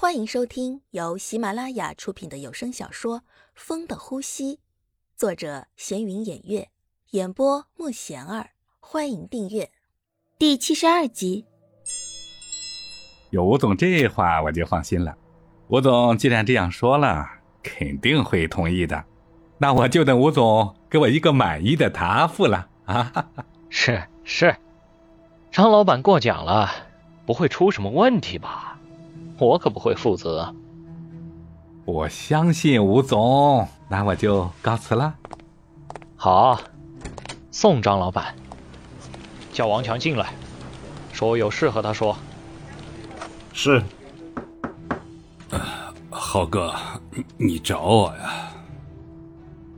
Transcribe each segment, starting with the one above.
欢迎收听由喜马拉雅出品的有声小说《风的呼吸》，作者闲云掩月，演播莫贤儿。欢迎订阅第七十二集。有吴总这话，我就放心了。吴总既然这样说了，肯定会同意的。那我就等吴总给我一个满意的答复了啊！是是，张老板过奖了，不会出什么问题吧？我可不会负责。我相信吴总，那我就告辞了。好，送张老板。叫王强进来，说我有事和他说。是。浩哥，你找我呀？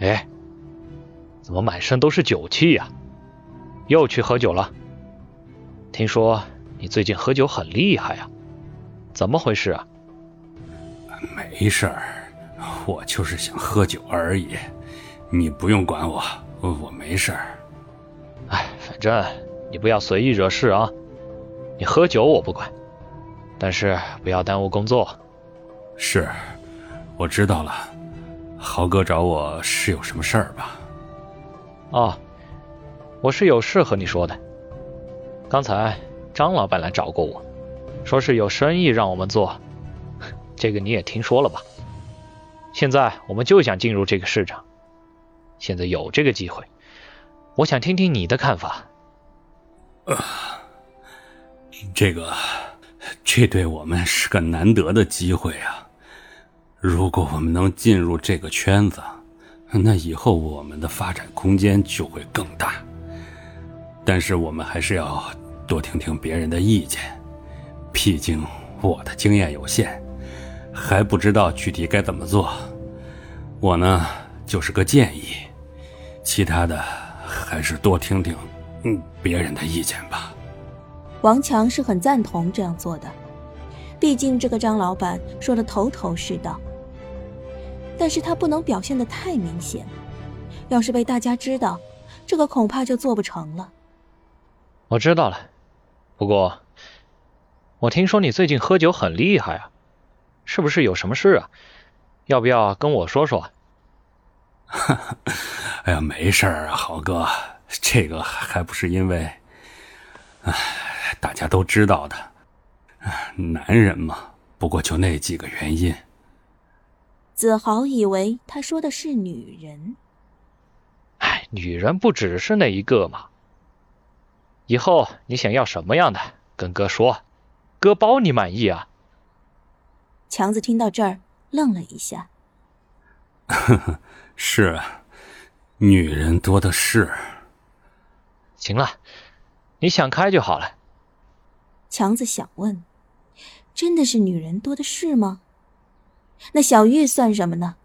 哎，怎么满身都是酒气呀？又去喝酒了？听说你最近喝酒很厉害呀？怎么回事啊？没事儿，我就是想喝酒而已，你不用管我，我没事儿。哎，反正你不要随意惹事啊！你喝酒我不管，但是不要耽误工作。是，我知道了。豪哥找我是有什么事儿吧？哦，我是有事和你说的。刚才张老板来找过我。说是有生意让我们做，这个你也听说了吧？现在我们就想进入这个市场，现在有这个机会，我想听听你的看法。这个，这对我们是个难得的机会啊！如果我们能进入这个圈子，那以后我们的发展空间就会更大。但是我们还是要多听听别人的意见。毕竟我的经验有限，还不知道具体该怎么做。我呢，就是个建议，其他的还是多听听嗯别人的意见吧。王强是很赞同这样做的，毕竟这个张老板说的头头是道。但是他不能表现的太明显，要是被大家知道，这个恐怕就做不成了。我知道了，不过。我听说你最近喝酒很厉害啊，是不是有什么事啊？要不要跟我说说？哎呀，没事儿啊，豪哥，这个还不是因为，哎，大家都知道的，男人嘛，不过就那几个原因。子豪以为他说的是女人。哎，女人不只是那一个嘛。以后你想要什么样的，跟哥说。哥包你满意啊！强子听到这儿愣了一下。呵呵，是啊，女人多的是。行了，你想开就好了。强子想问：真的是女人多的是吗？那小玉算什么呢？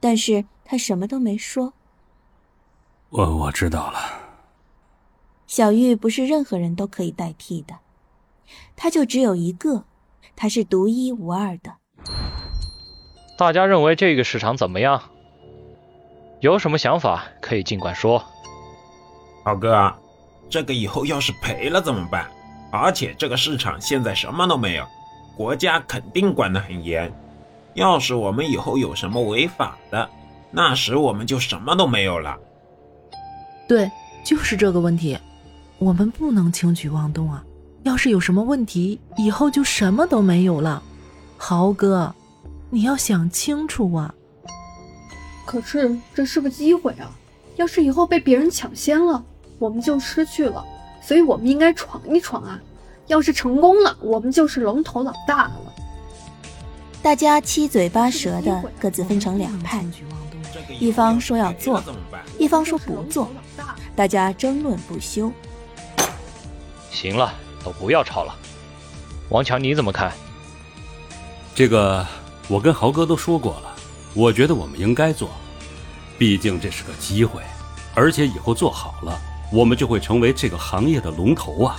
但是他什么都没说。我我知道了。小玉不是任何人都可以代替的。他就只有一个，它是独一无二的。大家认为这个市场怎么样？有什么想法可以尽管说。老哥，这个以后要是赔了怎么办？而且这个市场现在什么都没有，国家肯定管得很严。要是我们以后有什么违法的，那时我们就什么都没有了。对，就是这个问题，我们不能轻举妄动啊。要是有什么问题，以后就什么都没有了。豪哥，你要想清楚啊！可是这是个机会啊！要是以后被别人抢先了，我们就失去了。所以我们应该闯一闯啊！要是成功了，我们就是龙头老大了。大家七嘴八舌的各自分成两派，一方说要做，一方说不做，大家争论不休。行了。都不要吵了，王强，你怎么看？这个我跟豪哥都说过了，我觉得我们应该做，毕竟这是个机会，而且以后做好了，我们就会成为这个行业的龙头啊！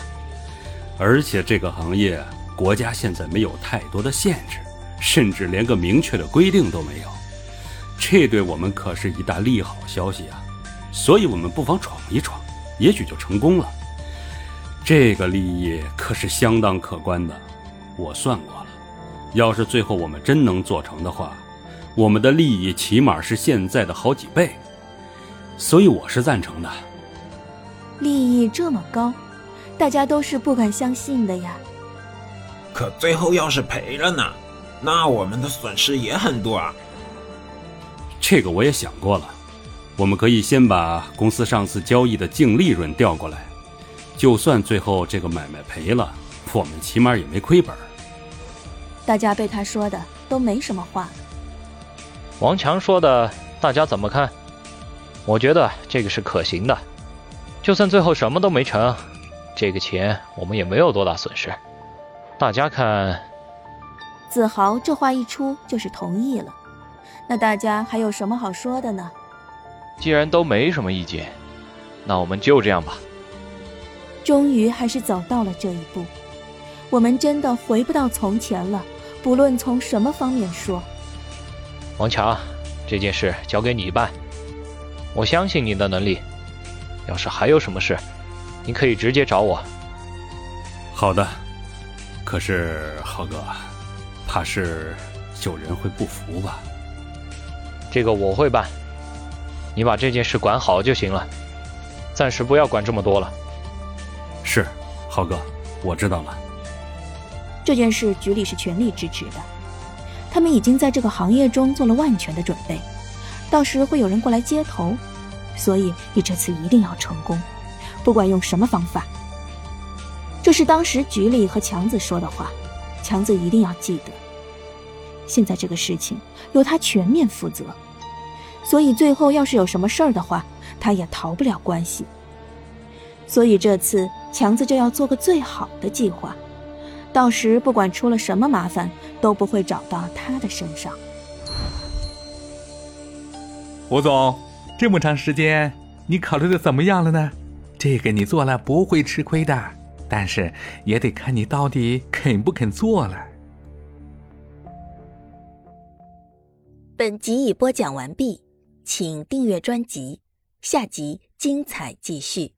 而且这个行业国家现在没有太多的限制，甚至连个明确的规定都没有，这对我们可是一大利好消息啊！所以我们不妨闯一闯，也许就成功了。这个利益可是相当可观的，我算过了，要是最后我们真能做成的话，我们的利益起码是现在的好几倍，所以我是赞成的。利益这么高，大家都是不敢相信的呀。可最后要是赔了呢？那我们的损失也很多啊。这个我也想过了，我们可以先把公司上次交易的净利润调过来，就算最后这个买卖赔了，我们起码也没亏本。大家被他说的都没什么话。王强说的，大家怎么看？我觉得这个是可行的，就算最后什么都没成，这个钱我们也没有多大损失。大家看，子豪这话一出就是同意了。那大家还有什么好说的呢？既然都没什么意见，那我们就这样吧。终于还是走到了这一步，我们真的回不到从前了。不论从什么方面说，王强，这件事交给你办，我相信你的能力。要是还有什么事，你可以直接找我。好的，可是浩哥，怕是有人会不服吧？这个我会办，你把这件事管好就行了，暂时不要管这么多了。浩哥，我知道了。这件事局里是全力支持的，他们已经在这个行业中做了万全的准备，到时会有人过来接头，所以你这次一定要成功，不管用什么方法。这是当时局里和强子说的话，强子一定要记得。现在这个事情由他全面负责，所以最后要是有什么事儿的话，他也逃不了关系。所以这次强子就要做个最好的计划。到时不管出了什么麻烦，都不会找到他的身上。吴总，这么长时间，你考虑的怎么样了呢？这个你做了不会吃亏的，但是也得看你到底肯不肯做了。本集已播讲完毕，请订阅专辑，下集精彩继续。